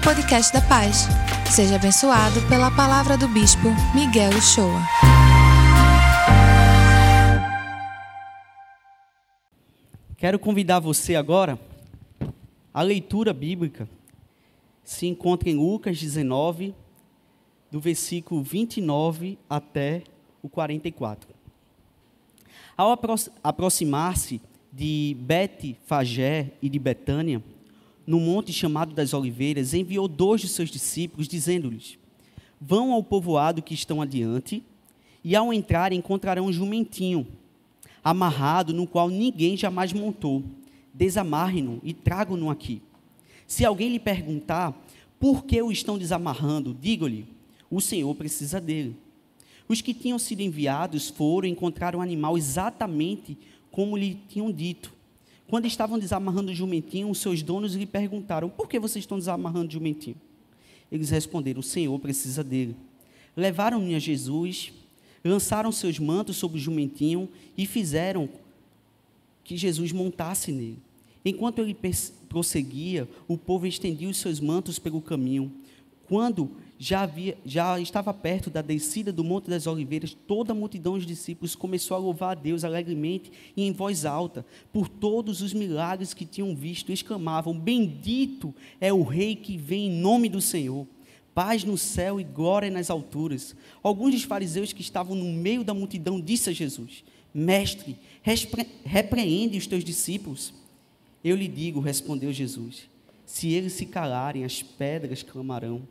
ao podcast da Paz. Seja abençoado pela palavra do Bispo Miguel Uchoa. Quero convidar você agora. A leitura bíblica se encontra em Lucas 19, do versículo 29 até o 44. Ao apro aproximar-se de Bet Fagé e de Betânia, no monte chamado das Oliveiras, enviou dois de seus discípulos, dizendo-lhes: Vão ao povoado que estão adiante, e ao entrar encontrarão um jumentinho, amarrado, no qual ninguém jamais montou. Desamarre-no e tragam-no aqui. Se alguém lhe perguntar por que o estão desamarrando, diga-lhe: o Senhor precisa dele. Os que tinham sido enviados foram e encontraram o animal exatamente como lhe tinham dito. Quando estavam desamarrando o jumentinho, os seus donos lhe perguntaram: Por que vocês estão desamarrando o jumentinho? Eles responderam: O Senhor precisa dele. Levaram-no a Jesus, lançaram seus mantos sobre o jumentinho e fizeram que Jesus montasse nele. Enquanto ele prosseguia, o povo estendia os seus mantos pelo caminho. Quando já, havia, já estava perto da descida do Monte das Oliveiras, toda a multidão dos discípulos começou a louvar a Deus alegremente e em voz alta, por todos os milagres que tinham visto, exclamavam: Bendito é o Rei que vem em nome do Senhor. Paz no céu e glória nas alturas. Alguns dos fariseus que estavam no meio da multidão disse a Jesus: Mestre, repreende os teus discípulos. Eu lhe digo, respondeu Jesus: se eles se calarem, as pedras clamarão.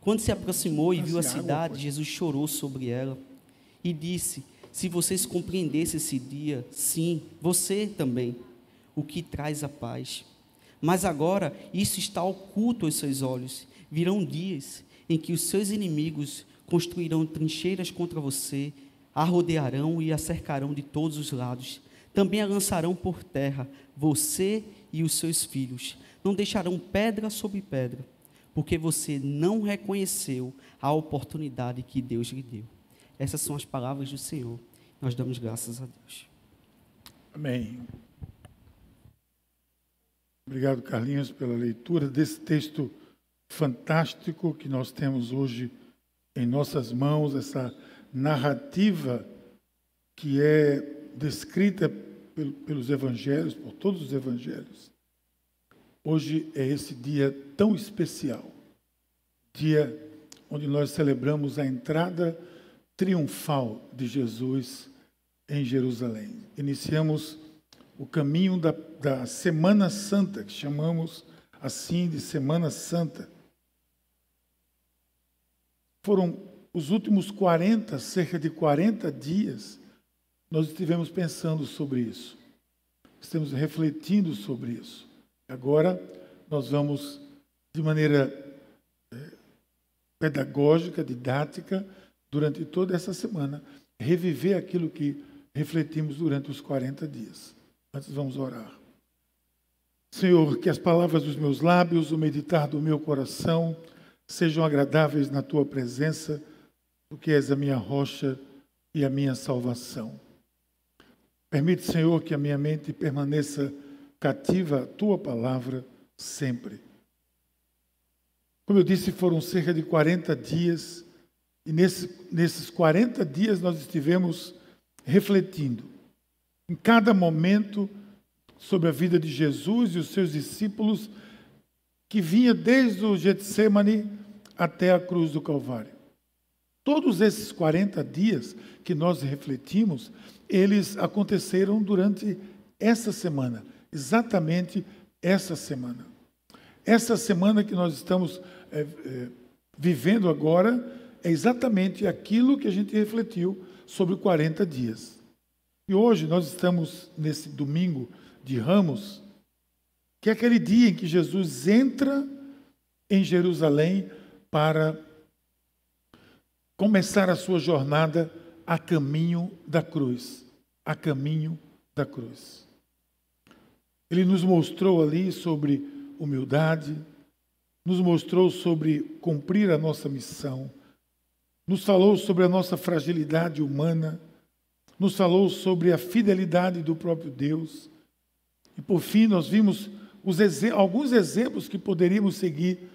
Quando se aproximou e viu a cidade, Jesus chorou sobre ela e disse: Se vocês compreendessem esse dia, sim, você também, o que traz a paz. Mas agora isso está oculto aos seus olhos. Virão dias em que os seus inimigos construirão trincheiras contra você, a rodearão e a cercarão de todos os lados. Também a lançarão por terra, você e os seus filhos. Não deixarão pedra sobre pedra porque você não reconheceu a oportunidade que Deus lhe deu. Essas são as palavras do Senhor. Nós damos graças a Deus. Amém. Obrigado, Carlinhos, pela leitura desse texto fantástico que nós temos hoje em nossas mãos, essa narrativa que é descrita pelos evangelhos, por todos os evangelhos. Hoje é esse dia tão especial, dia onde nós celebramos a entrada triunfal de Jesus em Jerusalém. Iniciamos o caminho da, da Semana Santa, que chamamos assim de Semana Santa. Foram os últimos 40, cerca de 40 dias, nós estivemos pensando sobre isso. Estamos refletindo sobre isso. Agora nós vamos, de maneira é, pedagógica, didática, durante toda essa semana, reviver aquilo que refletimos durante os 40 dias. Antes vamos orar. Senhor, que as palavras dos meus lábios, o meditar do meu coração, sejam agradáveis na tua presença, porque és a minha rocha e a minha salvação. Permite, Senhor, que a minha mente permaneça cativa a tua palavra sempre. Como eu disse, foram cerca de 40 dias, e nesse, nesses 40 dias nós estivemos refletindo em cada momento sobre a vida de Jesus e os seus discípulos, que vinha desde o Getsemane até a cruz do Calvário. Todos esses 40 dias que nós refletimos, eles aconteceram durante essa semana exatamente essa semana. Essa semana que nós estamos é, é, vivendo agora é exatamente aquilo que a gente refletiu sobre 40 dias. E hoje nós estamos nesse domingo de Ramos, que é aquele dia em que Jesus entra em Jerusalém para começar a sua jornada a caminho da cruz. A caminho da cruz. Ele nos mostrou ali sobre humildade, nos mostrou sobre cumprir a nossa missão, nos falou sobre a nossa fragilidade humana, nos falou sobre a fidelidade do próprio Deus. E por fim, nós vimos alguns exemplos que poderíamos seguir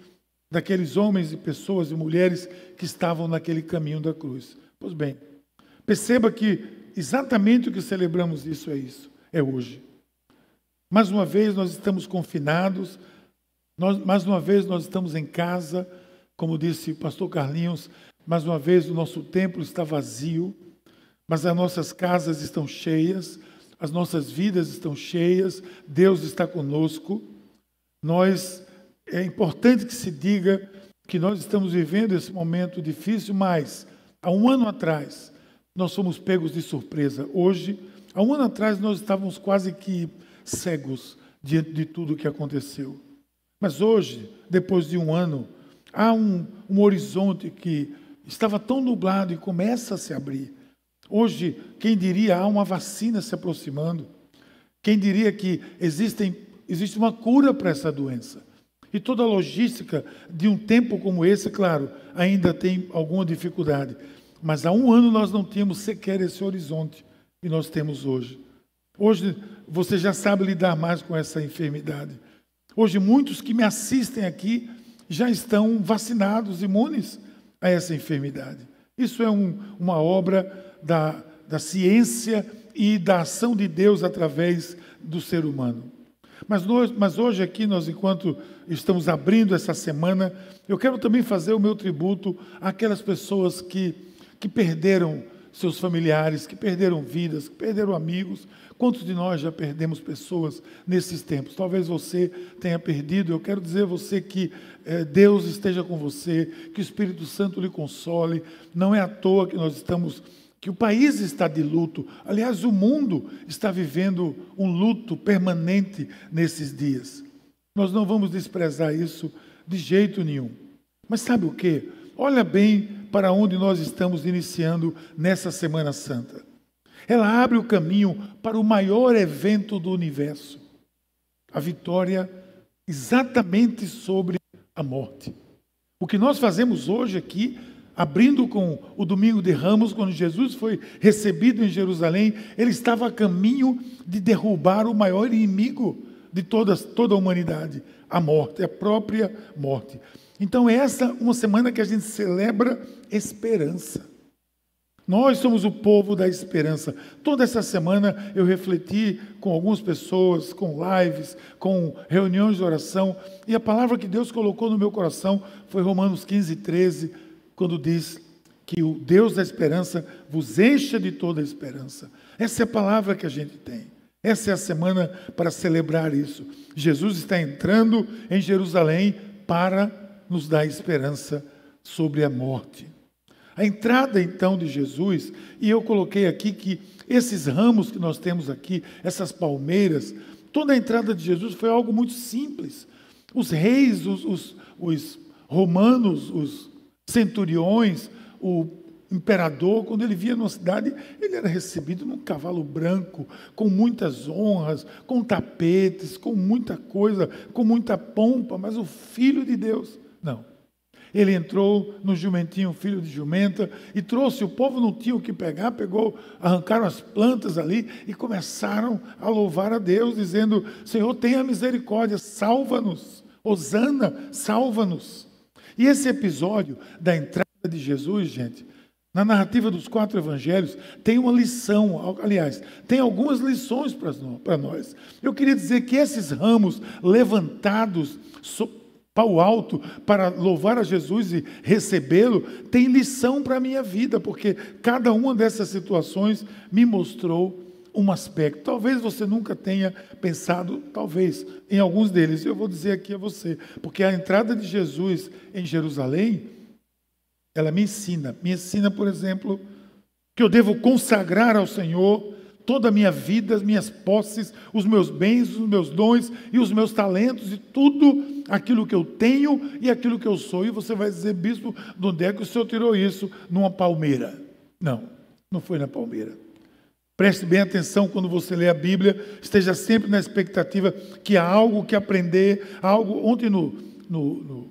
daqueles homens e pessoas e mulheres que estavam naquele caminho da cruz. Pois bem, perceba que exatamente o que celebramos isso é isso, é hoje. Mais uma vez nós estamos confinados, nós, mais uma vez nós estamos em casa, como disse o pastor Carlinhos, mais uma vez o nosso templo está vazio, mas as nossas casas estão cheias, as nossas vidas estão cheias, Deus está conosco. Nós é importante que se diga que nós estamos vivendo esse momento difícil, mas há um ano atrás nós fomos pegos de surpresa. Hoje, há um ano atrás nós estávamos quase que cegos diante de tudo o que aconteceu. Mas hoje, depois de um ano, há um, um horizonte que estava tão nublado e começa a se abrir. Hoje, quem diria, há uma vacina se aproximando. Quem diria que existem, existe uma cura para essa doença. E toda a logística de um tempo como esse, claro, ainda tem alguma dificuldade. Mas há um ano nós não tínhamos sequer esse horizonte que nós temos hoje. Hoje você já sabe lidar mais com essa enfermidade. Hoje muitos que me assistem aqui já estão vacinados, imunes a essa enfermidade. Isso é um, uma obra da, da ciência e da ação de Deus através do ser humano. Mas, nós, mas hoje aqui, nós, enquanto estamos abrindo essa semana, eu quero também fazer o meu tributo àquelas pessoas que, que perderam seus familiares, que perderam vidas, que perderam amigos. Quantos de nós já perdemos pessoas nesses tempos? Talvez você tenha perdido. Eu quero dizer a você que eh, Deus esteja com você, que o Espírito Santo lhe console. Não é à toa que nós estamos que o país está de luto. Aliás, o mundo está vivendo um luto permanente nesses dias. Nós não vamos desprezar isso de jeito nenhum. Mas sabe o que? Olha bem para onde nós estamos iniciando nessa Semana Santa. Ela abre o caminho para o maior evento do universo a vitória exatamente sobre a morte. O que nós fazemos hoje aqui abrindo com o domingo de Ramos, quando Jesus foi recebido em Jerusalém, ele estava a caminho de derrubar o maior inimigo de toda, toda a humanidade, a morte, a própria morte. Então, essa é uma semana que a gente celebra esperança. Nós somos o povo da esperança. Toda essa semana eu refleti com algumas pessoas, com lives, com reuniões de oração, e a palavra que Deus colocou no meu coração foi Romanos 15, 13 quando diz que o Deus da esperança vos encha de toda a esperança. Essa é a palavra que a gente tem. Essa é a semana para celebrar isso. Jesus está entrando em Jerusalém para nos dar esperança sobre a morte. A entrada então de Jesus, e eu coloquei aqui que esses ramos que nós temos aqui, essas palmeiras, toda a entrada de Jesus foi algo muito simples. Os reis, os, os, os romanos, os centuriões, o imperador, quando ele via numa cidade, ele era recebido num cavalo branco, com muitas honras, com tapetes, com muita coisa, com muita pompa, mas o filho de Deus, não. Ele entrou no jumentinho, filho de jumenta, e trouxe, o povo não tinha o que pegar, pegou, arrancaram as plantas ali e começaram a louvar a Deus, dizendo: Senhor, tenha misericórdia, salva-nos, Osana, salva-nos. E esse episódio da entrada de Jesus, gente, na narrativa dos quatro evangelhos, tem uma lição, aliás, tem algumas lições para nós. Eu queria dizer que esses ramos levantados o alto para louvar a Jesus e recebê-lo, tem lição para a minha vida, porque cada uma dessas situações me mostrou um aspecto. Talvez você nunca tenha pensado, talvez, em alguns deles. Eu vou dizer aqui a você, porque a entrada de Jesus em Jerusalém, ela me ensina. Me ensina, por exemplo, que eu devo consagrar ao Senhor toda a minha vida, as minhas posses, os meus bens, os meus dons e os meus talentos e tudo aquilo que eu tenho e aquilo que eu sou. E você vai dizer, bispo, de onde é que o senhor tirou isso? Numa palmeira. Não, não foi na palmeira. Preste bem atenção quando você lê a Bíblia, esteja sempre na expectativa que há algo que aprender, algo. Ontem, no, no, no,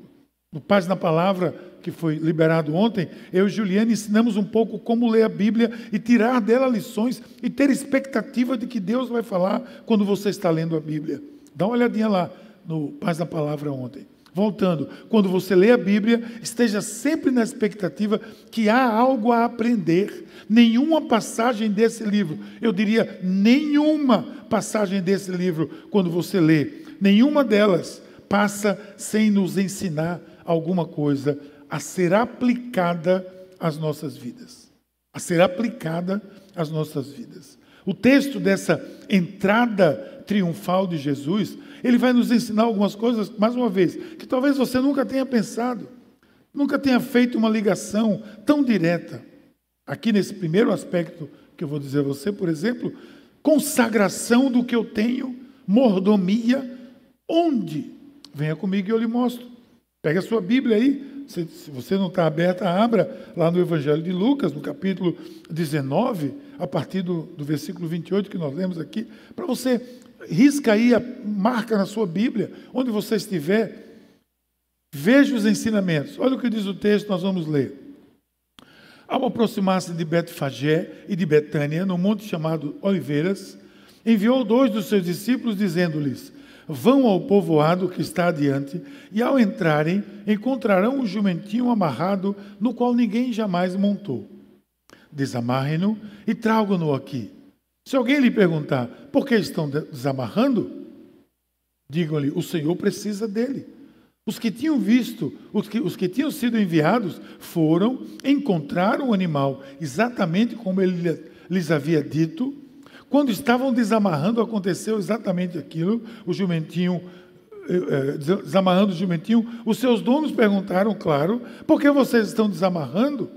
no Paz na Palavra, que foi liberado ontem, eu e Juliana ensinamos um pouco como ler a Bíblia e tirar dela lições e ter expectativa de que Deus vai falar quando você está lendo a Bíblia. Dá uma olhadinha lá no Paz na Palavra ontem. Voltando, quando você lê a Bíblia, esteja sempre na expectativa que há algo a aprender. Nenhuma passagem desse livro, eu diria nenhuma passagem desse livro, quando você lê, nenhuma delas passa sem nos ensinar alguma coisa a ser aplicada às nossas vidas. A ser aplicada às nossas vidas. O texto dessa entrada triunfal de Jesus, ele vai nos ensinar algumas coisas, mais uma vez, que talvez você nunca tenha pensado, nunca tenha feito uma ligação tão direta. Aqui nesse primeiro aspecto que eu vou dizer a você, por exemplo, consagração do que eu tenho, mordomia, onde? Venha comigo e eu lhe mostro. Pega a sua Bíblia aí, se, se você não está aberta, abra lá no Evangelho de Lucas, no capítulo 19, a partir do, do versículo 28 que nós lemos aqui, para você risca aí, a, marca na sua Bíblia, onde você estiver, veja os ensinamentos. Olha o que diz o texto, nós vamos ler. Ao aproximar-se de Betfagé e de Betânia, no monte chamado Oliveiras, enviou dois dos seus discípulos, dizendo-lhes: Vão ao povoado que está adiante, e ao entrarem, encontrarão um jumentinho amarrado, no qual ninguém jamais montou. Desamarrem-no e tragam-no aqui. Se alguém lhe perguntar por que estão desamarrando, digam-lhe: o Senhor precisa dele. Os que tinham visto, os que, os que tinham sido enviados, foram, encontraram o animal exatamente como ele lhes havia dito. Quando estavam desamarrando, aconteceu exatamente aquilo. O jumentinho, eh, eh, desamarrando o jumentinho, os seus donos perguntaram, claro, por que vocês estão desamarrando?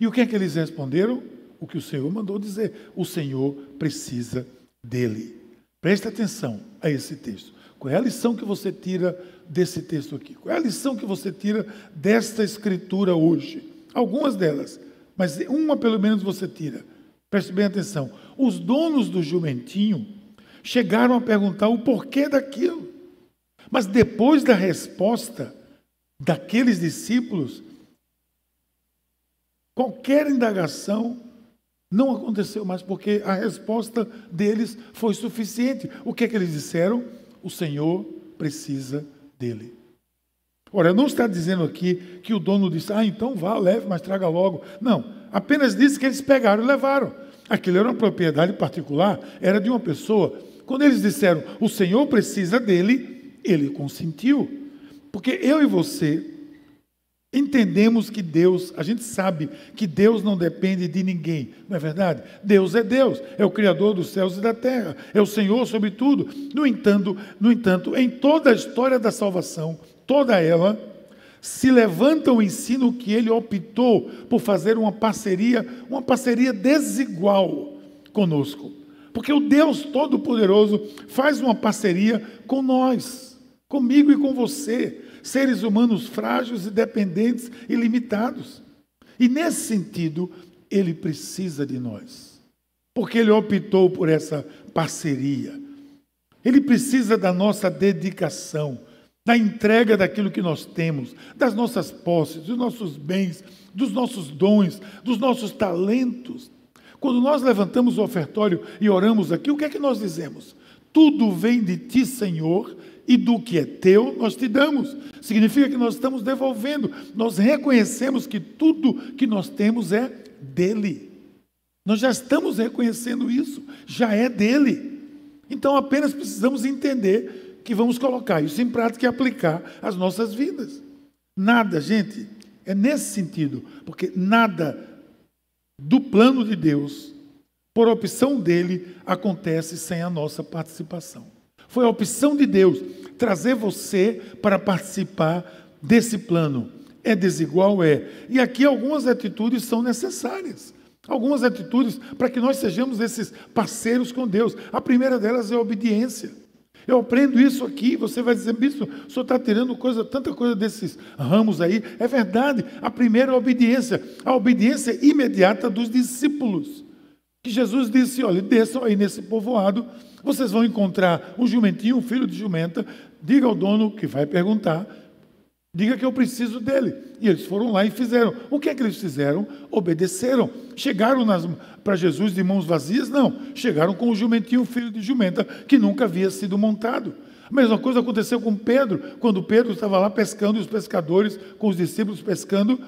E o que é que eles responderam? o que o Senhor mandou dizer. O Senhor precisa dele. Preste atenção a esse texto. Qual é a lição que você tira desse texto aqui? Qual é a lição que você tira desta escritura hoje? Algumas delas, mas uma pelo menos você tira. Preste bem atenção. Os donos do jumentinho chegaram a perguntar o porquê daquilo. Mas depois da resposta daqueles discípulos, qualquer indagação não aconteceu mais porque a resposta deles foi suficiente. O que é que eles disseram? O Senhor precisa dele. Ora, não está dizendo aqui que o dono disse, ah, então vá, leve, mas traga logo. Não, apenas disse que eles pegaram e levaram. Aquilo era uma propriedade particular, era de uma pessoa. Quando eles disseram, o Senhor precisa dele, ele consentiu. Porque eu e você Entendemos que Deus, a gente sabe que Deus não depende de ninguém, não é verdade? Deus é Deus, é o Criador dos céus e da terra, é o Senhor sobre tudo. No entanto, no entanto, em toda a história da salvação, toda ela, se levanta o ensino que ele optou por fazer uma parceria, uma parceria desigual conosco. Porque o Deus Todo-Poderoso faz uma parceria com nós, comigo e com você seres humanos frágeis e dependentes e limitados. E nesse sentido, ele precisa de nós, porque ele optou por essa parceria. Ele precisa da nossa dedicação, da entrega daquilo que nós temos, das nossas posses, dos nossos bens, dos nossos dons, dos nossos talentos. Quando nós levantamos o ofertório e oramos aqui, o que é que nós dizemos? Tudo vem de ti, Senhor, e do que é teu, nós te damos. Significa que nós estamos devolvendo. Nós reconhecemos que tudo que nós temos é dele. Nós já estamos reconhecendo isso, já é dele. Então apenas precisamos entender que vamos colocar isso em prática e aplicar às nossas vidas. Nada, gente, é nesse sentido, porque nada do plano de Deus, por opção dele, acontece sem a nossa participação. Foi a opção de Deus trazer você para participar desse plano. É desigual? É. E aqui algumas atitudes são necessárias. Algumas atitudes para que nós sejamos esses parceiros com Deus. A primeira delas é a obediência. Eu aprendo isso aqui, você vai dizer, bispo, o senhor está tirando coisa, tanta coisa desses ramos aí. É verdade. A primeira é obediência. A obediência imediata dos discípulos. Que Jesus disse: olha, desçam aí nesse povoado vocês vão encontrar um jumentinho, um filho de jumenta. Diga ao dono que vai perguntar. Diga que eu preciso dele. E eles foram lá e fizeram. O que é que eles fizeram? Obedeceram. Chegaram para Jesus de mãos vazias? Não. Chegaram com o jumentinho, filho de jumenta, que nunca havia sido montado. A mesma coisa aconteceu com Pedro, quando Pedro estava lá pescando e os pescadores, com os discípulos pescando,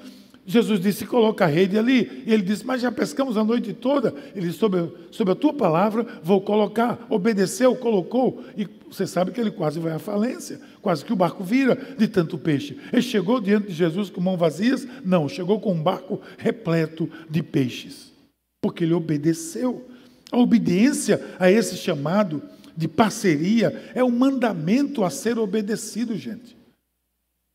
Jesus disse: coloca a rede ali. E ele disse: Mas já pescamos a noite toda. Ele disse: sobre, sobre a tua palavra vou colocar. Obedeceu, colocou. E você sabe que ele quase vai à falência. Quase que o barco vira de tanto peixe. Ele chegou diante de Jesus com mãos vazias? Não, chegou com um barco repleto de peixes. Porque ele obedeceu. A obediência a esse chamado de parceria é um mandamento a ser obedecido, gente.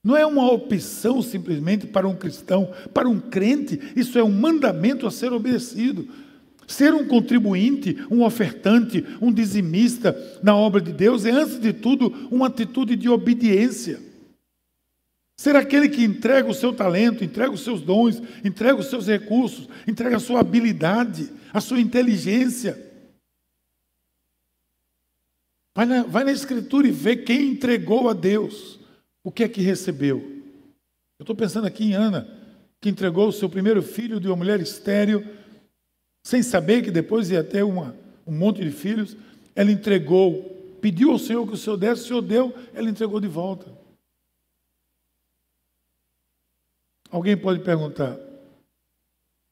Não é uma opção simplesmente para um cristão, para um crente, isso é um mandamento a ser obedecido. Ser um contribuinte, um ofertante, um dizimista na obra de Deus é, antes de tudo, uma atitude de obediência. Ser aquele que entrega o seu talento, entrega os seus dons, entrega os seus recursos, entrega a sua habilidade, a sua inteligência. Vai na, vai na Escritura e vê quem entregou a Deus o que é que recebeu? Eu estou pensando aqui em Ana, que entregou o seu primeiro filho de uma mulher estéril, sem saber que depois ia ter uma, um monte de filhos. Ela entregou, pediu ao Senhor que o Senhor desse, o Senhor deu, ela entregou de volta. Alguém pode perguntar,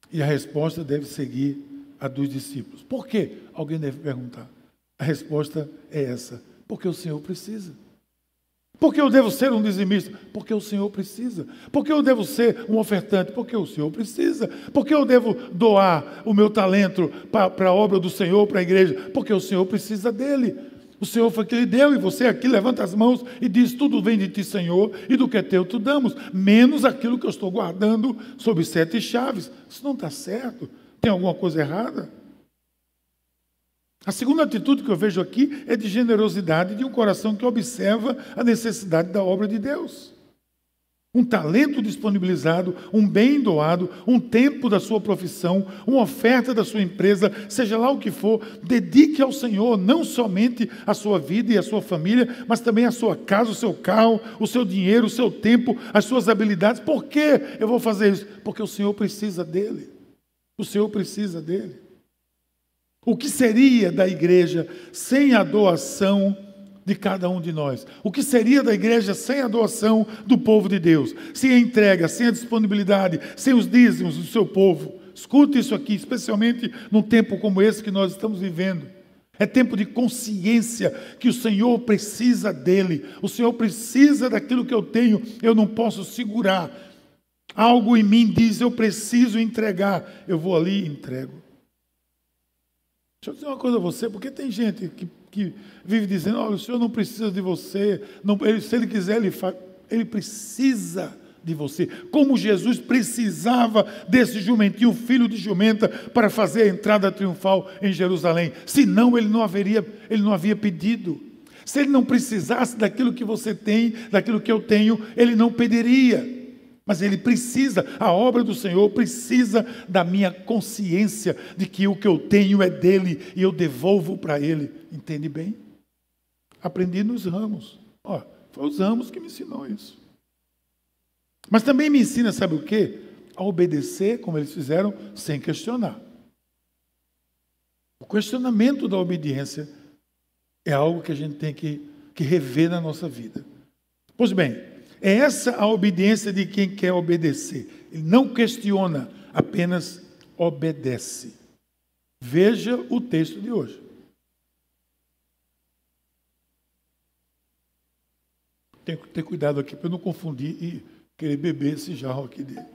e a resposta deve seguir a dos discípulos. Por quê? Alguém deve perguntar. A resposta é essa: porque o Senhor precisa. Porque eu devo ser um dizimista? Porque o Senhor precisa. Porque eu devo ser um ofertante? Porque o Senhor precisa. Porque eu devo doar o meu talento para a obra do Senhor, para a igreja? Porque o Senhor precisa dele. O Senhor foi que lhe deu, e você aqui levanta as mãos e diz: Tudo vem de ti, Senhor, e do que é teu tu damos, menos aquilo que eu estou guardando sob sete chaves. Isso não está certo. Tem alguma coisa errada? A segunda atitude que eu vejo aqui é de generosidade de um coração que observa a necessidade da obra de Deus. Um talento disponibilizado, um bem doado, um tempo da sua profissão, uma oferta da sua empresa, seja lá o que for, dedique ao Senhor não somente a sua vida e a sua família, mas também a sua casa, o seu carro, o seu dinheiro, o seu tempo, as suas habilidades. Por que eu vou fazer isso? Porque o Senhor precisa dele. O Senhor precisa dele. O que seria da igreja sem a doação de cada um de nós? O que seria da igreja sem a doação do povo de Deus? Sem a entrega, sem a disponibilidade, sem os dízimos do seu povo? Escute isso aqui, especialmente num tempo como esse que nós estamos vivendo. É tempo de consciência que o Senhor precisa dele. O Senhor precisa daquilo que eu tenho, eu não posso segurar. Algo em mim diz: eu preciso entregar. Eu vou ali e entrego. Deixa eu dizer uma coisa a você, porque tem gente que, que vive dizendo, olha, o senhor não precisa de você, não, ele, se ele quiser, ele. Ele precisa de você. Como Jesus precisava desse jumentinho, filho de jumenta, para fazer a entrada triunfal em Jerusalém. Senão ele não haveria, ele não havia pedido. Se ele não precisasse daquilo que você tem, daquilo que eu tenho, ele não pediria. Mas ele precisa, a obra do Senhor precisa da minha consciência de que o que eu tenho é dele e eu devolvo para ele. Entende bem? Aprendi nos ramos. Ó, foi os ramos que me ensinou isso. Mas também me ensina, sabe o quê? A obedecer, como eles fizeram, sem questionar. O questionamento da obediência é algo que a gente tem que, que rever na nossa vida. Pois bem, é essa a obediência de quem quer obedecer. Ele não questiona, apenas obedece. Veja o texto de hoje. Tenho que ter cuidado aqui para não confundir e querer beber esse jarro aqui dele.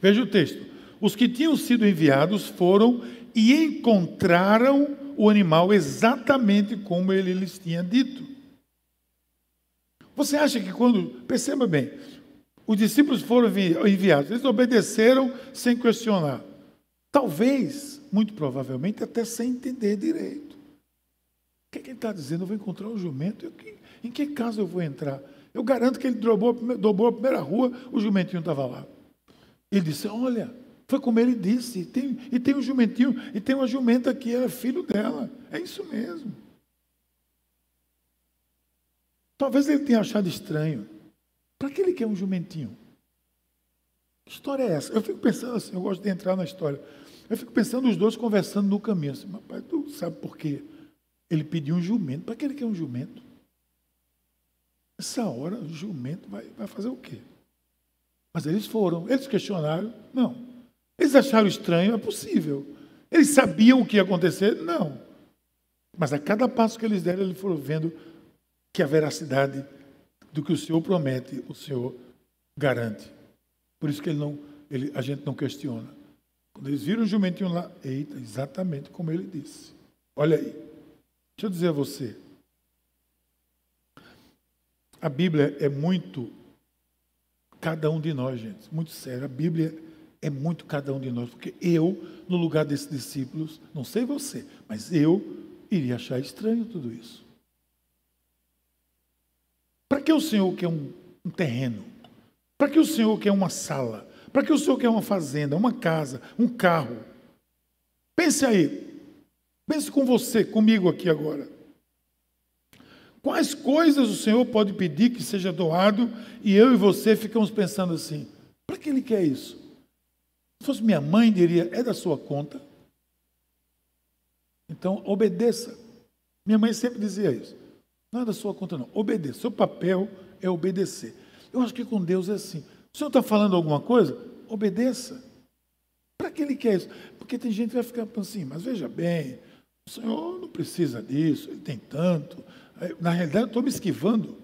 Veja o texto. Os que tinham sido enviados foram e encontraram o animal exatamente como ele lhes tinha dito. Você acha que quando. Perceba bem, os discípulos foram enviados, eles obedeceram sem questionar. Talvez, muito provavelmente, até sem entender direito. O que, é que ele está dizendo? Eu vou encontrar um jumento. Eu, em que casa eu vou entrar? Eu garanto que ele dobrou, dobrou a primeira rua, o jumentinho estava lá. Ele disse: Olha, foi como ele disse, e tem, e tem um jumentinho, e tem uma jumenta que era filho dela. É isso mesmo. Talvez ele tenha achado estranho. Para que ele quer um jumentinho? Que história é essa? Eu fico pensando assim, eu gosto de entrar na história. Eu fico pensando os dois conversando no caminho. Assim, mas pai, tu sabe por quê? Ele pediu um jumento. Para que ele quer um jumento? Essa hora o jumento vai, vai fazer o quê? Mas eles foram, eles questionaram, não. Eles acharam estranho, é possível. Eles sabiam o que ia acontecer? Não. Mas a cada passo que eles deram, eles foram vendo que a veracidade do que o Senhor promete, o Senhor garante. Por isso que ele não, ele, a gente não questiona. Quando eles viram o jumentinho lá, eita, exatamente como ele disse. Olha aí. Deixa eu dizer a você. A Bíblia é muito cada um de nós, gente. Muito sério. A Bíblia é muito cada um de nós. Porque eu, no lugar desses discípulos, não sei você, mas eu iria achar estranho tudo isso. Que o Senhor quer um, um terreno? Para que o Senhor quer uma sala? Para que o Senhor quer uma fazenda, uma casa, um carro? Pense aí. Pense com você, comigo aqui agora. Quais coisas o Senhor pode pedir que seja doado e eu e você ficamos pensando assim: para que Ele quer isso? Se fosse minha mãe, diria: é da sua conta. Então, obedeça. Minha mãe sempre dizia isso. Não é da sua conta, não. Obedeça. Seu papel é obedecer. Eu acho que com Deus é assim. O Senhor está falando alguma coisa? Obedeça. Para que Ele quer isso? Porque tem gente que vai ficar assim, mas veja bem, o Senhor não precisa disso, Ele tem tanto. Na realidade, estou me esquivando.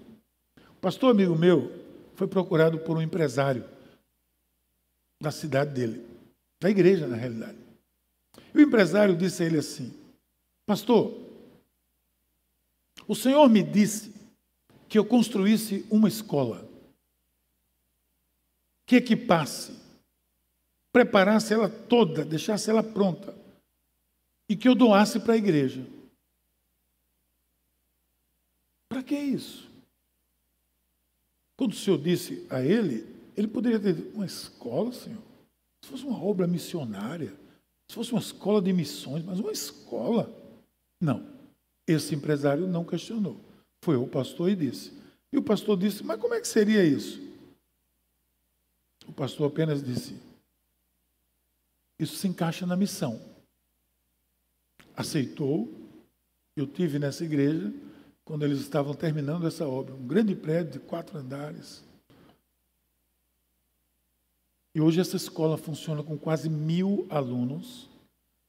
Pastor amigo meu foi procurado por um empresário da cidade dele, da igreja, na realidade. E o empresário disse a ele assim: Pastor, o Senhor me disse que eu construísse uma escola, que equipasse, preparasse ela toda, deixasse ela pronta, e que eu doasse para a igreja. Para que isso? Quando o Senhor disse a ele, ele poderia ter dito, uma escola, Senhor? Se fosse uma obra missionária, se fosse uma escola de missões, mas uma escola. Não. Esse empresário não questionou. Foi o pastor e disse. E o pastor disse: Mas como é que seria isso? O pastor apenas disse: Isso se encaixa na missão. Aceitou. Eu tive nessa igreja quando eles estavam terminando essa obra, um grande prédio de quatro andares. E hoje essa escola funciona com quase mil alunos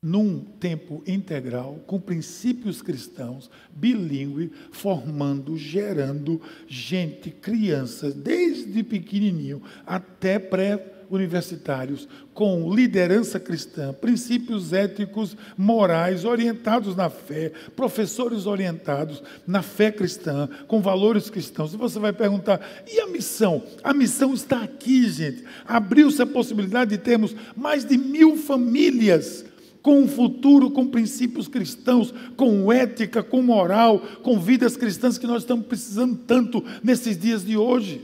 num tempo integral, com princípios cristãos, bilíngue, formando, gerando gente, crianças, desde pequenininho até pré-universitários, com liderança cristã, princípios éticos, morais, orientados na fé, professores orientados na fé cristã, com valores cristãos. E você vai perguntar, e a missão? A missão está aqui, gente. Abriu-se a possibilidade de termos mais de mil famílias com um futuro, com princípios cristãos, com ética, com moral, com vidas cristãs que nós estamos precisando tanto nesses dias de hoje.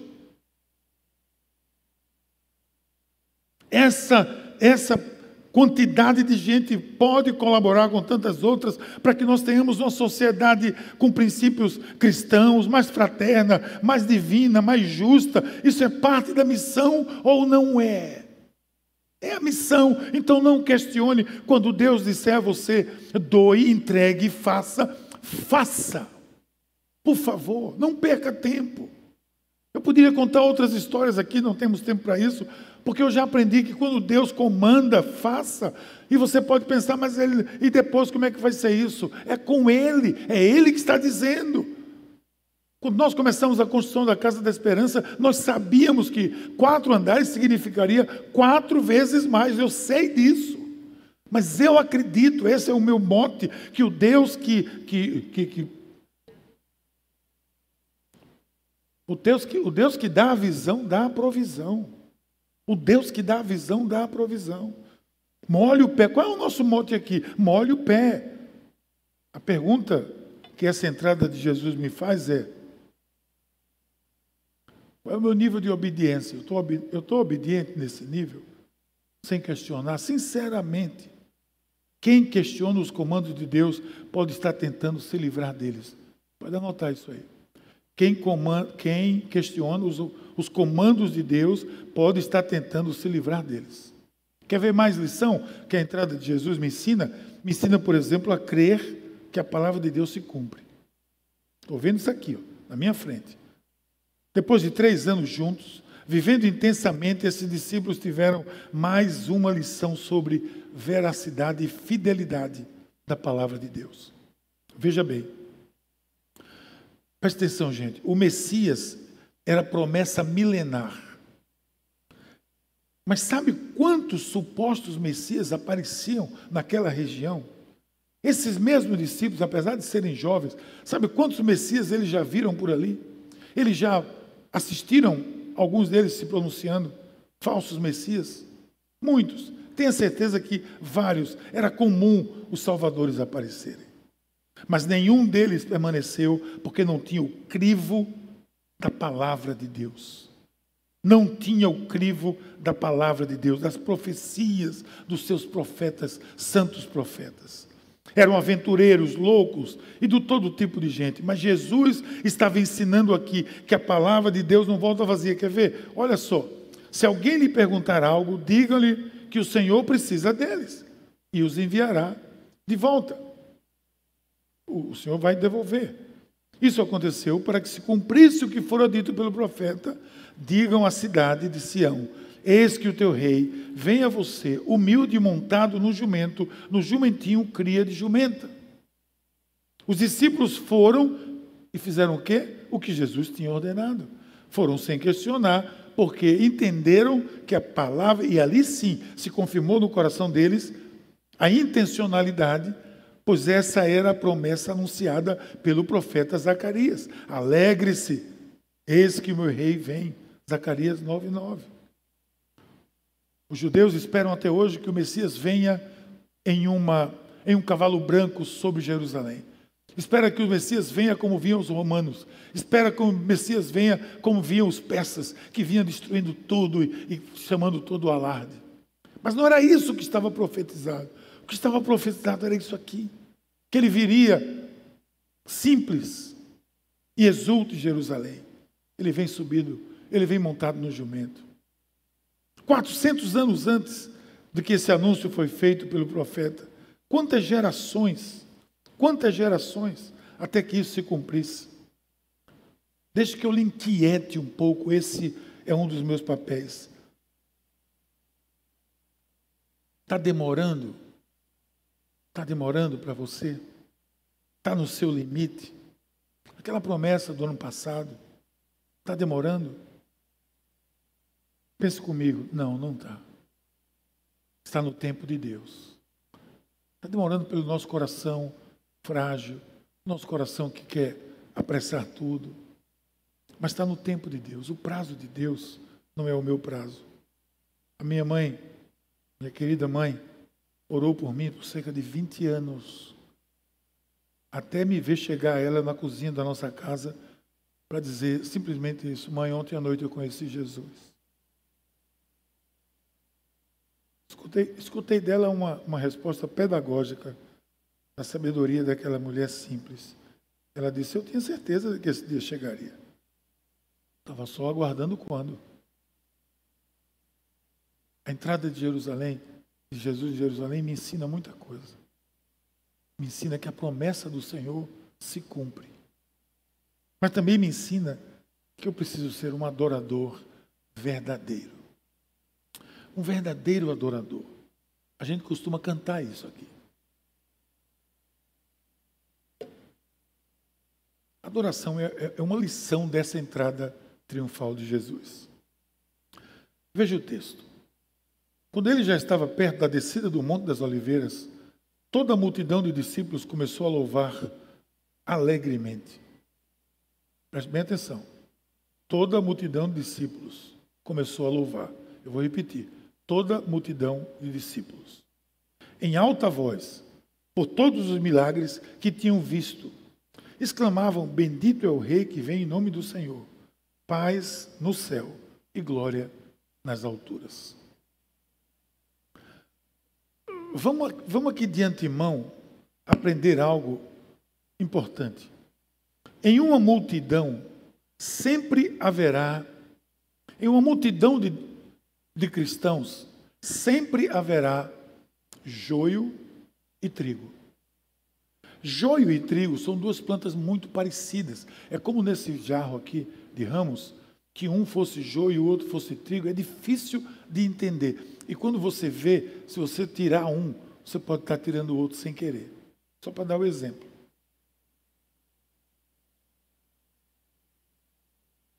Essa essa quantidade de gente pode colaborar com tantas outras para que nós tenhamos uma sociedade com princípios cristãos, mais fraterna, mais divina, mais justa. Isso é parte da missão ou não é? É a missão. Então não questione quando Deus disser a você: doe, entregue, faça. Faça. Por favor, não perca tempo. Eu poderia contar outras histórias aqui, não temos tempo para isso, porque eu já aprendi que quando Deus comanda, faça. E você pode pensar, mas ele, e depois como é que vai ser isso? É com Ele, é Ele que está dizendo. Quando nós começamos a construção da Casa da Esperança, nós sabíamos que quatro andares significaria quatro vezes mais. Eu sei disso. Mas eu acredito, esse é o meu mote, que o Deus que, que, que, que o, Deus que o Deus que dá a visão, dá a provisão. O Deus que dá a visão, dá a provisão. Molhe o pé. Qual é o nosso mote aqui? Molhe o pé. A pergunta que essa entrada de Jesus me faz é: qual é o meu nível de obediência? Eu estou obediente nesse nível? Sem questionar, sinceramente. Quem questiona os comandos de Deus pode estar tentando se livrar deles. Pode anotar isso aí. Quem, comanda, quem questiona os, os comandos de Deus pode estar tentando se livrar deles. Quer ver mais lição que a entrada de Jesus me ensina? Me ensina, por exemplo, a crer que a palavra de Deus se cumpre. Estou vendo isso aqui, ó, na minha frente. Depois de três anos juntos, vivendo intensamente, esses discípulos tiveram mais uma lição sobre veracidade e fidelidade da palavra de Deus. Veja bem, preste atenção, gente. O Messias era promessa milenar. Mas sabe quantos supostos Messias apareciam naquela região? Esses mesmos discípulos, apesar de serem jovens, sabe quantos Messias eles já viram por ali? Eles já assistiram, alguns deles se pronunciando, falsos Messias? Muitos. Tenha certeza que vários. Era comum os salvadores aparecerem. Mas nenhum deles permaneceu porque não tinha o crivo da palavra de Deus não tinha o crivo da palavra de Deus, das profecias dos seus profetas, santos profetas. Eram aventureiros, loucos e de todo tipo de gente. Mas Jesus estava ensinando aqui que a palavra de Deus não volta vazia. Quer ver? Olha só. Se alguém lhe perguntar algo, diga-lhe que o Senhor precisa deles e os enviará de volta. O Senhor vai devolver. Isso aconteceu para que se cumprisse o que fora dito pelo profeta digam à cidade de Sião: Eis que o teu rei vem a você, humilde montado no jumento, no jumentinho cria de jumenta. Os discípulos foram e fizeram o quê? O que Jesus tinha ordenado. Foram sem questionar, porque entenderam que a palavra, e ali sim se confirmou no coração deles a intencionalidade, pois essa era a promessa anunciada pelo profeta Zacarias: Alegre-se, eis que meu rei vem. Zacarias 9, 9. Os judeus esperam até hoje que o Messias venha em, uma, em um cavalo branco sobre Jerusalém. Espera que o Messias venha como vinham os romanos. Espera que o Messias venha como vinham os persas, que vinham destruindo tudo e, e chamando todo o alarde. Mas não era isso que estava profetizado. O que estava profetizado era isso aqui: que ele viria simples e exulte Jerusalém. Ele vem subindo ele vem montado no jumento. 400 anos antes de que esse anúncio foi feito pelo profeta, quantas gerações, quantas gerações até que isso se cumprisse. Deixe que eu lhe inquiete um pouco, esse é um dos meus papéis. Está demorando? Está demorando para você? Está no seu limite? Aquela promessa do ano passado, está demorando? Pense comigo, não, não está. Está no tempo de Deus. Está demorando pelo nosso coração frágil, nosso coração que quer apressar tudo. Mas está no tempo de Deus. O prazo de Deus não é o meu prazo. A minha mãe, minha querida mãe, orou por mim por cerca de 20 anos. Até me ver chegar ela na cozinha da nossa casa para dizer simplesmente isso: Mãe, ontem à noite eu conheci Jesus. Escutei, escutei dela uma, uma resposta pedagógica da sabedoria daquela mulher simples. Ela disse: Eu tinha certeza de que esse dia chegaria. Estava só aguardando quando. A entrada de Jerusalém, de Jesus de Jerusalém, me ensina muita coisa. Me ensina que a promessa do Senhor se cumpre. Mas também me ensina que eu preciso ser um adorador verdadeiro um verdadeiro adorador. A gente costuma cantar isso aqui. Adoração é, é, é uma lição dessa entrada triunfal de Jesus. Veja o texto. Quando ele já estava perto da descida do Monte das Oliveiras, toda a multidão de discípulos começou a louvar alegremente. Preste bem atenção. Toda a multidão de discípulos começou a louvar. Eu vou repetir toda multidão de discípulos. Em alta voz, por todos os milagres que tinham visto, exclamavam: Bendito é o Rei que vem em nome do Senhor, paz no céu e glória nas alturas. Vamos, vamos aqui de antemão aprender algo importante. Em uma multidão, sempre haverá, em uma multidão de de cristãos, sempre haverá joio e trigo. Joio e trigo são duas plantas muito parecidas. É como nesse jarro aqui de ramos, que um fosse joio e o outro fosse trigo, é difícil de entender. E quando você vê, se você tirar um, você pode estar tirando o outro sem querer. Só para dar o um exemplo.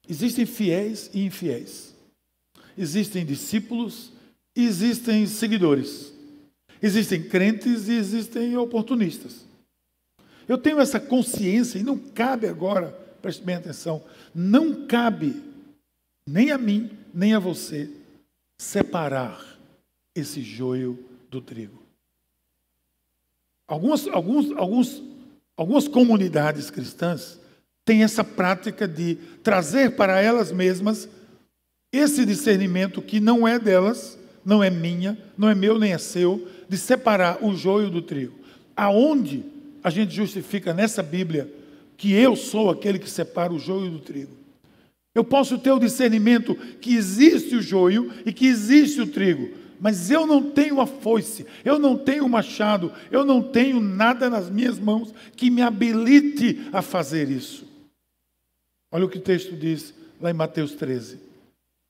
Existem fiéis e infiéis. Existem discípulos e existem seguidores. Existem crentes e existem oportunistas. Eu tenho essa consciência e não cabe agora, preste bem atenção, não cabe nem a mim, nem a você separar esse joio do trigo. Algumas, alguns, alguns, algumas comunidades cristãs têm essa prática de trazer para elas mesmas esse discernimento que não é delas, não é minha, não é meu nem é seu, de separar o joio do trigo. Aonde a gente justifica nessa Bíblia que eu sou aquele que separa o joio do trigo? Eu posso ter o discernimento que existe o joio e que existe o trigo, mas eu não tenho a foice, eu não tenho o machado, eu não tenho nada nas minhas mãos que me habilite a fazer isso. Olha o que o texto diz lá em Mateus 13.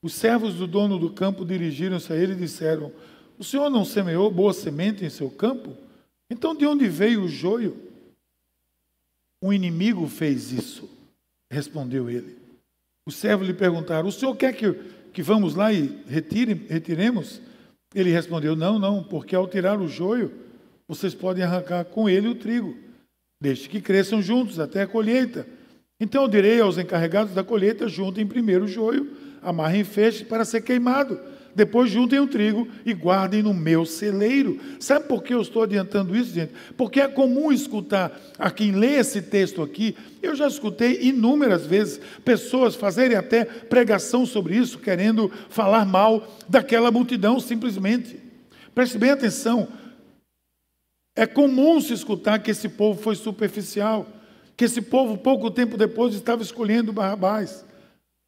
Os servos do dono do campo dirigiram-se a ele e disseram: O senhor não semeou boa semente em seu campo? Então de onde veio o joio? Um inimigo fez isso, respondeu ele. Os servos lhe perguntaram: O senhor quer que, que vamos lá e retire, retiremos? Ele respondeu: Não, não, porque ao tirar o joio, vocês podem arrancar com ele o trigo, deixe que cresçam juntos até a colheita. Então eu direi aos encarregados da colheita: juntem primeiro o joio, amarrem feixe para ser queimado. Depois juntem o trigo e guardem no meu celeiro. Sabe por que eu estou adiantando isso, gente? Porque é comum escutar a quem lê esse texto aqui. Eu já escutei inúmeras vezes pessoas fazerem até pregação sobre isso, querendo falar mal daquela multidão, simplesmente. Preste bem atenção. É comum se escutar que esse povo foi superficial, que esse povo, pouco tempo depois, estava escolhendo Barrabás.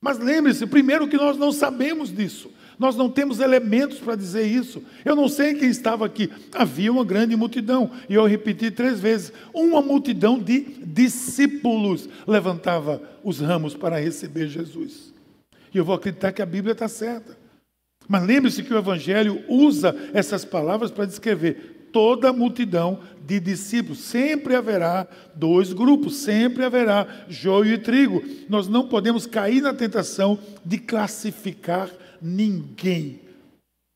Mas lembre-se, primeiro, que nós não sabemos disso. Nós não temos elementos para dizer isso. Eu não sei quem estava aqui. Havia uma grande multidão. E eu repeti três vezes: uma multidão de discípulos levantava os ramos para receber Jesus. E eu vou acreditar que a Bíblia está certa. Mas lembre-se que o Evangelho usa essas palavras para descrever toda a multidão de discípulos. Sempre haverá dois grupos, sempre haverá joio e trigo. Nós não podemos cair na tentação de classificar ninguém.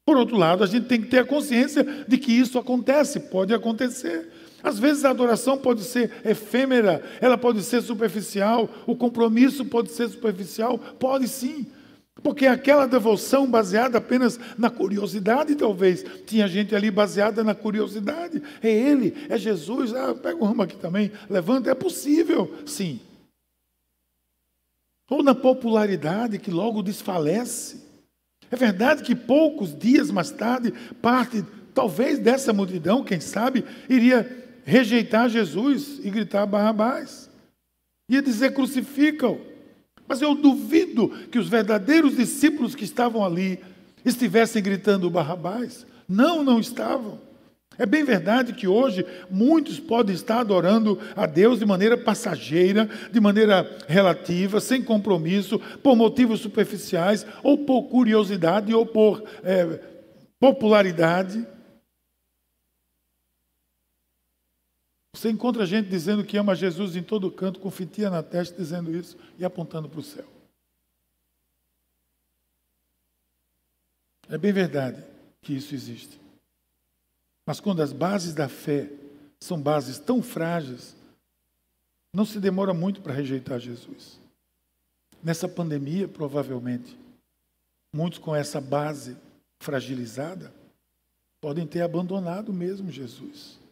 Por outro lado, a gente tem que ter a consciência de que isso acontece, pode acontecer. Às vezes a adoração pode ser efêmera, ela pode ser superficial, o compromisso pode ser superficial, pode sim. Porque aquela devoção baseada apenas na curiosidade, talvez. Tinha gente ali baseada na curiosidade. É Ele, é Jesus. Ah, pega o ramo aqui também, levanta. É possível, sim. Ou na popularidade que logo desfalece. É verdade que poucos dias mais tarde, parte, talvez dessa multidão, quem sabe, iria rejeitar Jesus e gritar Barrabás. Ia dizer crucificam. Mas eu duvido que os verdadeiros discípulos que estavam ali estivessem gritando Barrabás. Não, não estavam. É bem verdade que hoje muitos podem estar adorando a Deus de maneira passageira, de maneira relativa, sem compromisso, por motivos superficiais, ou por curiosidade, ou por é, popularidade. Você encontra gente dizendo que ama Jesus em todo canto, com fitinha na testa, dizendo isso e apontando para o céu. É bem verdade que isso existe. Mas quando as bases da fé são bases tão frágeis, não se demora muito para rejeitar Jesus. Nessa pandemia, provavelmente, muitos com essa base fragilizada podem ter abandonado mesmo Jesus.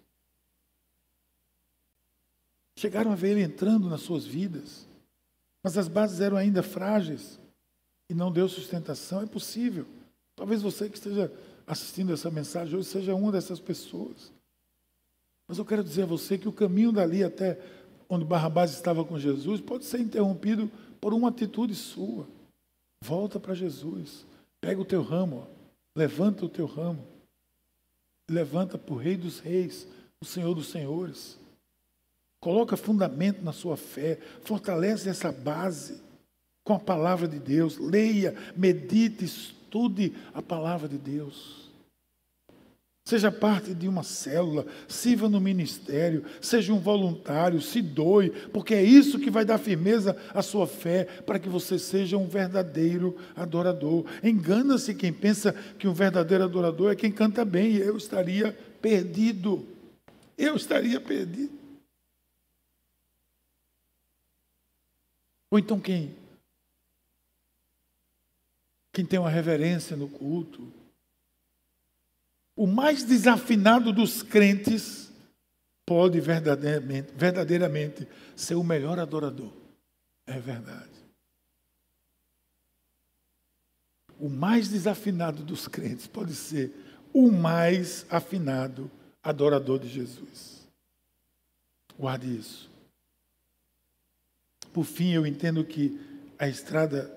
Chegaram a ver ele entrando nas suas vidas, mas as bases eram ainda frágeis e não deu sustentação. É possível. Talvez você que esteja assistindo essa mensagem hoje seja uma dessas pessoas. Mas eu quero dizer a você que o caminho dali até onde Barrabás estava com Jesus pode ser interrompido por uma atitude sua. Volta para Jesus. Pega o teu ramo, levanta o teu ramo. Levanta para o Rei dos Reis, o Senhor dos Senhores. Coloca fundamento na sua fé, fortalece essa base. com a palavra de Deus. Leia, medite, estude a palavra de Deus. Seja parte de uma célula, sirva no ministério, seja um voluntário, se doe, porque é isso que vai dar firmeza à sua fé, para que você seja um verdadeiro adorador. Engana-se quem pensa que um verdadeiro adorador é quem canta bem, eu estaria perdido. Eu estaria perdido. Ou então quem? Quem tem uma reverência no culto, o mais desafinado dos crentes pode verdadeiramente, verdadeiramente ser o melhor adorador. É verdade. O mais desafinado dos crentes pode ser o mais afinado adorador de Jesus. Guarde isso. Por fim, eu entendo que a estrada,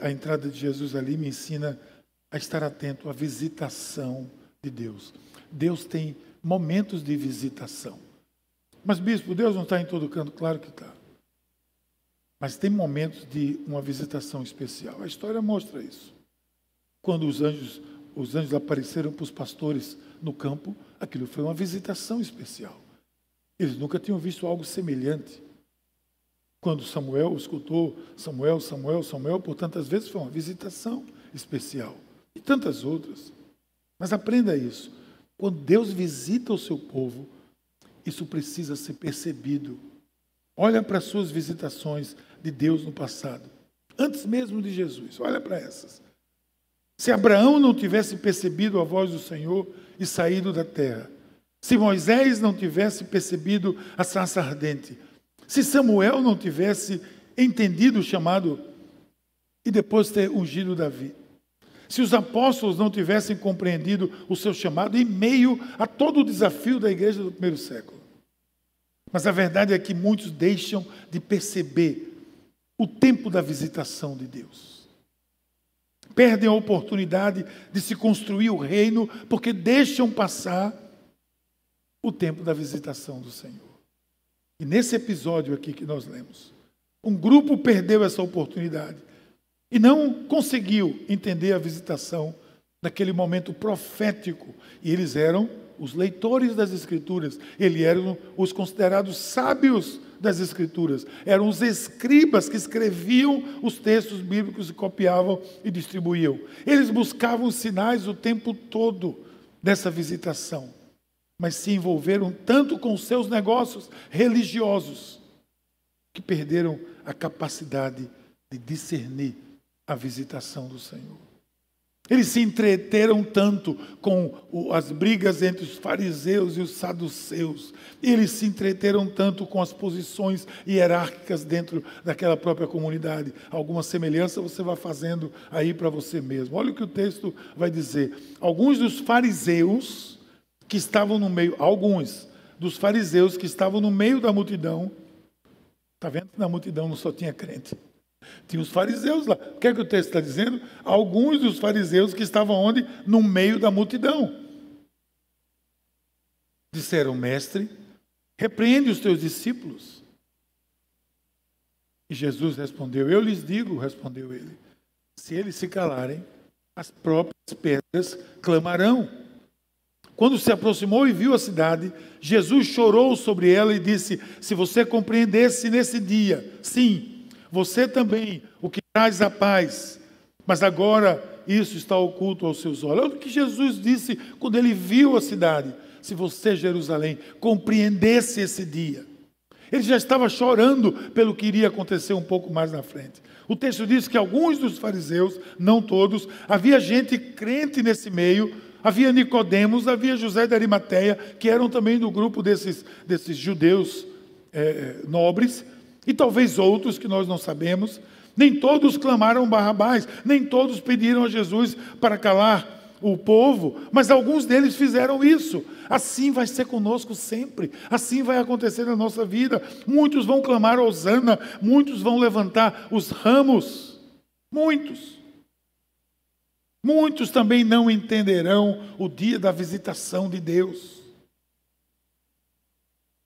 a entrada de Jesus ali me ensina a estar atento à visitação de Deus. Deus tem momentos de visitação. Mas, bispo, Deus não está em todo canto? Claro que está. Mas tem momentos de uma visitação especial. A história mostra isso. Quando os anjos, os anjos apareceram para os pastores no campo, aquilo foi uma visitação especial. Eles nunca tinham visto algo semelhante. Quando Samuel escutou Samuel, Samuel, Samuel, por tantas vezes foi uma visitação especial. E tantas outras. Mas aprenda isso. Quando Deus visita o seu povo, isso precisa ser percebido. Olha para as suas visitações de Deus no passado, antes mesmo de Jesus. Olha para essas. Se Abraão não tivesse percebido a voz do Senhor e saído da terra, se Moisés não tivesse percebido a sarça ardente, se Samuel não tivesse entendido o chamado e depois ter ungido Davi, se os apóstolos não tivessem compreendido o seu chamado em meio a todo o desafio da igreja do primeiro século. Mas a verdade é que muitos deixam de perceber o tempo da visitação de Deus. Perdem a oportunidade de se construir o reino porque deixam passar o tempo da visitação do Senhor. E nesse episódio aqui que nós lemos, um grupo perdeu essa oportunidade e não conseguiu entender a visitação naquele momento profético. E eles eram os leitores das Escrituras, eles eram os considerados sábios das Escrituras, eram os escribas que escreviam os textos bíblicos e copiavam e distribuíam. Eles buscavam sinais o tempo todo dessa visitação, mas se envolveram tanto com seus negócios religiosos que perderam a capacidade de discernir a visitação do Senhor. Eles se entreteram tanto com as brigas entre os fariseus e os saduceus. Eles se entreteram tanto com as posições hierárquicas dentro daquela própria comunidade. Alguma semelhança você vai fazendo aí para você mesmo. Olha o que o texto vai dizer. Alguns dos fariseus que estavam no meio, alguns dos fariseus que estavam no meio da multidão, está vendo que na multidão não só tinha crente. Tinha os fariseus lá. O que é que o texto está dizendo? Alguns dos fariseus que estavam onde? No meio da multidão. Disseram, mestre, repreende os teus discípulos. E Jesus respondeu, eu lhes digo, respondeu ele, se eles se calarem, as próprias pedras clamarão. Quando se aproximou e viu a cidade, Jesus chorou sobre ela e disse: Se você compreendesse nesse dia, sim, você também, o que traz a paz. Mas agora isso está oculto aos seus olhos. Olha o que Jesus disse quando ele viu a cidade. Se você, Jerusalém, compreendesse esse dia. Ele já estava chorando pelo que iria acontecer um pouco mais na frente. O texto diz que alguns dos fariseus, não todos, havia gente crente nesse meio, havia Nicodemos, havia José de Arimateia, que eram também do grupo desses, desses judeus é, nobres, e talvez outros que nós não sabemos. Nem todos clamaram Barrabás, nem todos pediram a Jesus para calar o povo, mas alguns deles fizeram isso. Assim vai ser conosco sempre, assim vai acontecer na nossa vida. Muitos vão clamar Osana, muitos vão levantar os ramos, muitos. Muitos também não entenderão o dia da visitação de Deus.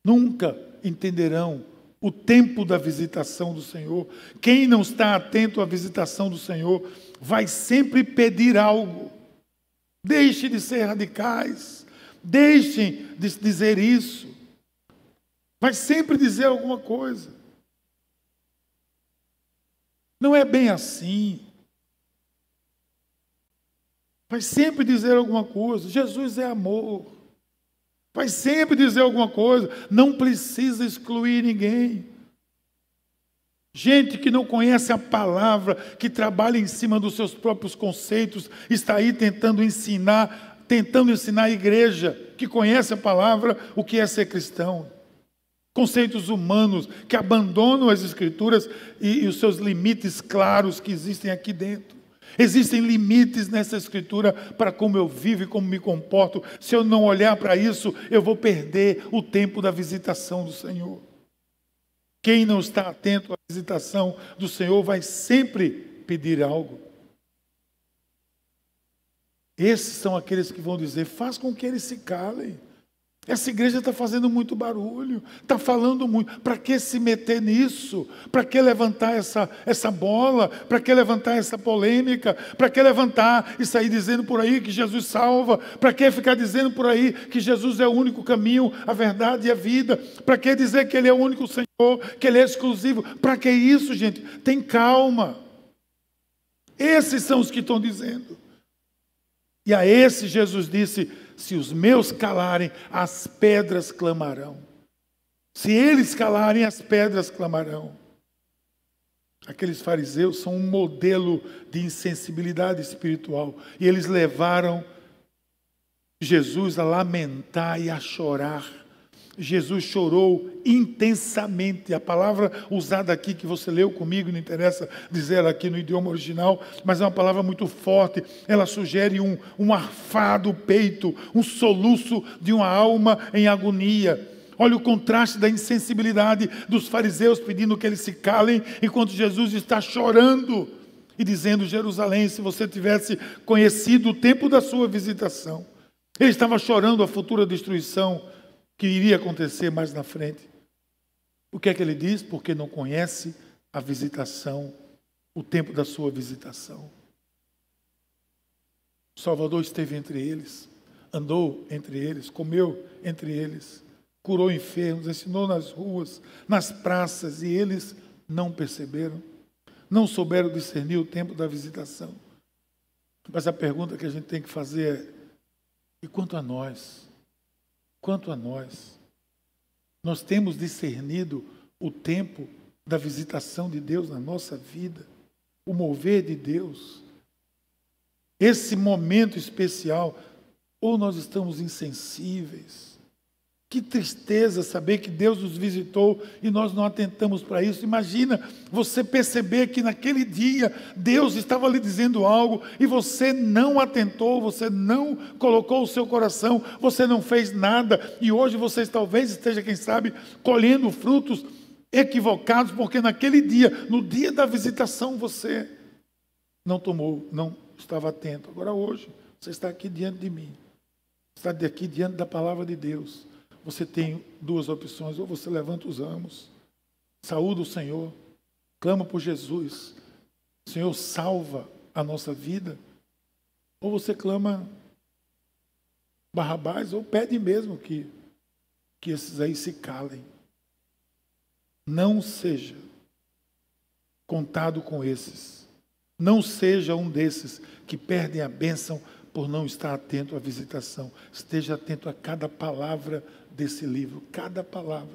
Nunca entenderão o tempo da visitação do Senhor. Quem não está atento à visitação do Senhor vai sempre pedir algo. Deixe de ser radicais. Deixem de dizer isso. Vai sempre dizer alguma coisa. Não é bem assim. Vai sempre dizer alguma coisa. Jesus é amor. Vai sempre dizer alguma coisa. Não precisa excluir ninguém. Gente que não conhece a palavra, que trabalha em cima dos seus próprios conceitos, está aí tentando ensinar, tentando ensinar a igreja que conhece a palavra o que é ser cristão. Conceitos humanos que abandonam as escrituras e, e os seus limites claros que existem aqui dentro. Existem limites nessa escritura para como eu vivo e como me comporto. Se eu não olhar para isso, eu vou perder o tempo da visitação do Senhor. Quem não está atento à visitação do Senhor vai sempre pedir algo. Esses são aqueles que vão dizer: faz com que eles se calem. Essa igreja está fazendo muito barulho, está falando muito. Para que se meter nisso? Para que levantar essa, essa bola? Para que levantar essa polêmica? Para que levantar e sair dizendo por aí que Jesus salva? Para que ficar dizendo por aí que Jesus é o único caminho, a verdade e a vida? Para que dizer que Ele é o único Senhor, que Ele é exclusivo? Para que isso, gente? Tem calma. Esses são os que estão dizendo. E a esse Jesus disse: se os meus calarem, as pedras clamarão. Se eles calarem, as pedras clamarão. Aqueles fariseus são um modelo de insensibilidade espiritual. E eles levaram Jesus a lamentar e a chorar Jesus chorou intensamente. A palavra usada aqui, que você leu comigo, não interessa dizer ela aqui no idioma original, mas é uma palavra muito forte. Ela sugere um, um arfar do peito, um soluço de uma alma em agonia. Olha o contraste da insensibilidade dos fariseus pedindo que eles se calem, enquanto Jesus está chorando e dizendo: Jerusalém, se você tivesse conhecido o tempo da sua visitação. Ele estava chorando a futura destruição que iria acontecer mais na frente. O que é que ele diz? Porque não conhece a visitação, o tempo da sua visitação. Salvador esteve entre eles, andou entre eles, comeu entre eles, curou enfermos, ensinou nas ruas, nas praças, e eles não perceberam, não souberam discernir o tempo da visitação. Mas a pergunta que a gente tem que fazer é: e quanto a nós? Quanto a nós, nós temos discernido o tempo da visitação de Deus na nossa vida, o mover de Deus, esse momento especial, ou nós estamos insensíveis, que tristeza saber que Deus nos visitou e nós não atentamos para isso. Imagina você perceber que naquele dia Deus estava lhe dizendo algo e você não atentou, você não colocou o seu coração, você não fez nada e hoje você talvez esteja, quem sabe, colhendo frutos equivocados, porque naquele dia, no dia da visitação, você não tomou, não estava atento. Agora hoje, você está aqui diante de mim, está aqui diante da palavra de Deus você tem duas opções: ou você levanta os ramos, saúda o Senhor, clama por Jesus, Senhor, salva a nossa vida, ou você clama Barrabás, ou pede mesmo que, que esses aí se calem. Não seja contado com esses. Não seja um desses que perdem a bênção por não estar atento à visitação. Esteja atento a cada palavra desse livro, cada palavra.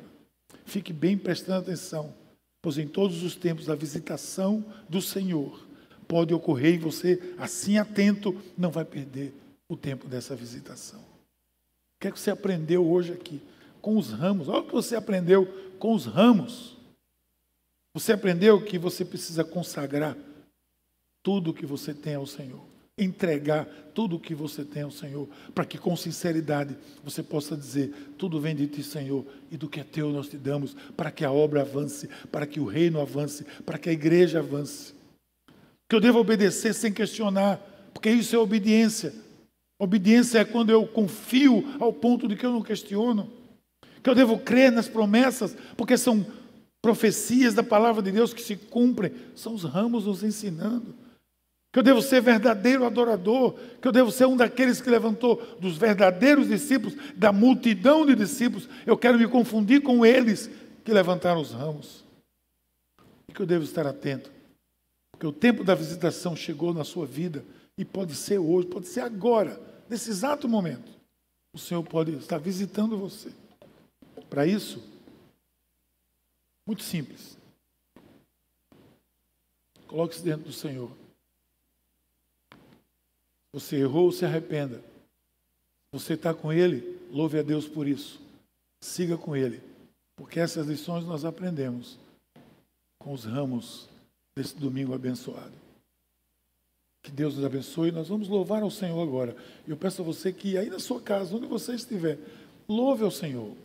Fique bem prestando atenção, pois em todos os tempos a visitação do Senhor pode ocorrer e você, assim atento, não vai perder o tempo dessa visitação. O que é que você aprendeu hoje aqui? Com os ramos. Olha o que você aprendeu com os ramos. Você aprendeu que você precisa consagrar tudo o que você tem ao Senhor entregar tudo o que você tem ao Senhor, para que com sinceridade você possa dizer: tudo vem de ti, Senhor, e do que é teu nós te damos, para que a obra avance, para que o reino avance, para que a igreja avance. Que eu devo obedecer sem questionar, porque isso é obediência. Obediência é quando eu confio ao ponto de que eu não questiono. Que eu devo crer nas promessas, porque são profecias da palavra de Deus que se cumprem, são os ramos nos ensinando. Que eu devo ser verdadeiro adorador, que eu devo ser um daqueles que levantou dos verdadeiros discípulos, da multidão de discípulos. Eu quero me confundir com eles que levantaram os ramos. E que eu devo estar atento, porque o tempo da visitação chegou na sua vida e pode ser hoje, pode ser agora, nesse exato momento. O Senhor pode estar visitando você. Para isso, muito simples. Coloque-se dentro do Senhor. Você errou, se arrependa. Você está com Ele, louve a Deus por isso. Siga com Ele, porque essas lições nós aprendemos com os ramos desse domingo abençoado. Que Deus nos abençoe. Nós vamos louvar ao Senhor agora. Eu peço a você que aí na sua casa, onde você estiver, louve ao Senhor.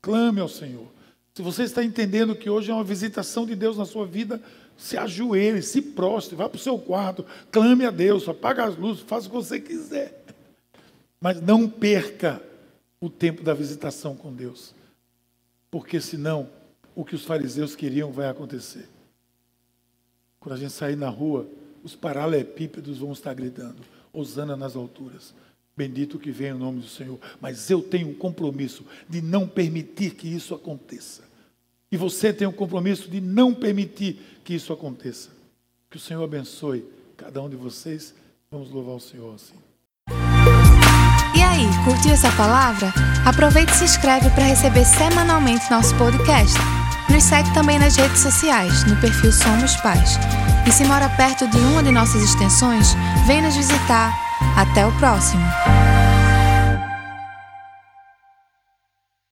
Clame ao Senhor. Se você está entendendo que hoje é uma visitação de Deus na sua vida, se ajoelhe, se prostre, vá para o seu quarto, clame a Deus, apaga as luzes, faça o que você quiser. Mas não perca o tempo da visitação com Deus. Porque senão o que os fariseus queriam vai acontecer. Quando a gente sair na rua, os paralelepípedos vão estar gritando: Hosana nas alturas. Bendito que venha o nome do Senhor. Mas eu tenho um compromisso de não permitir que isso aconteça. E você tem um compromisso de não permitir que isso aconteça. Que o Senhor abençoe cada um de vocês. Vamos louvar o Senhor assim. E aí, curtiu essa palavra? Aproveite e se inscreve para receber semanalmente nosso podcast. Nos segue também nas redes sociais, no perfil Somos Pais. E se mora perto de uma de nossas extensões, vem nos visitar. Até o próximo!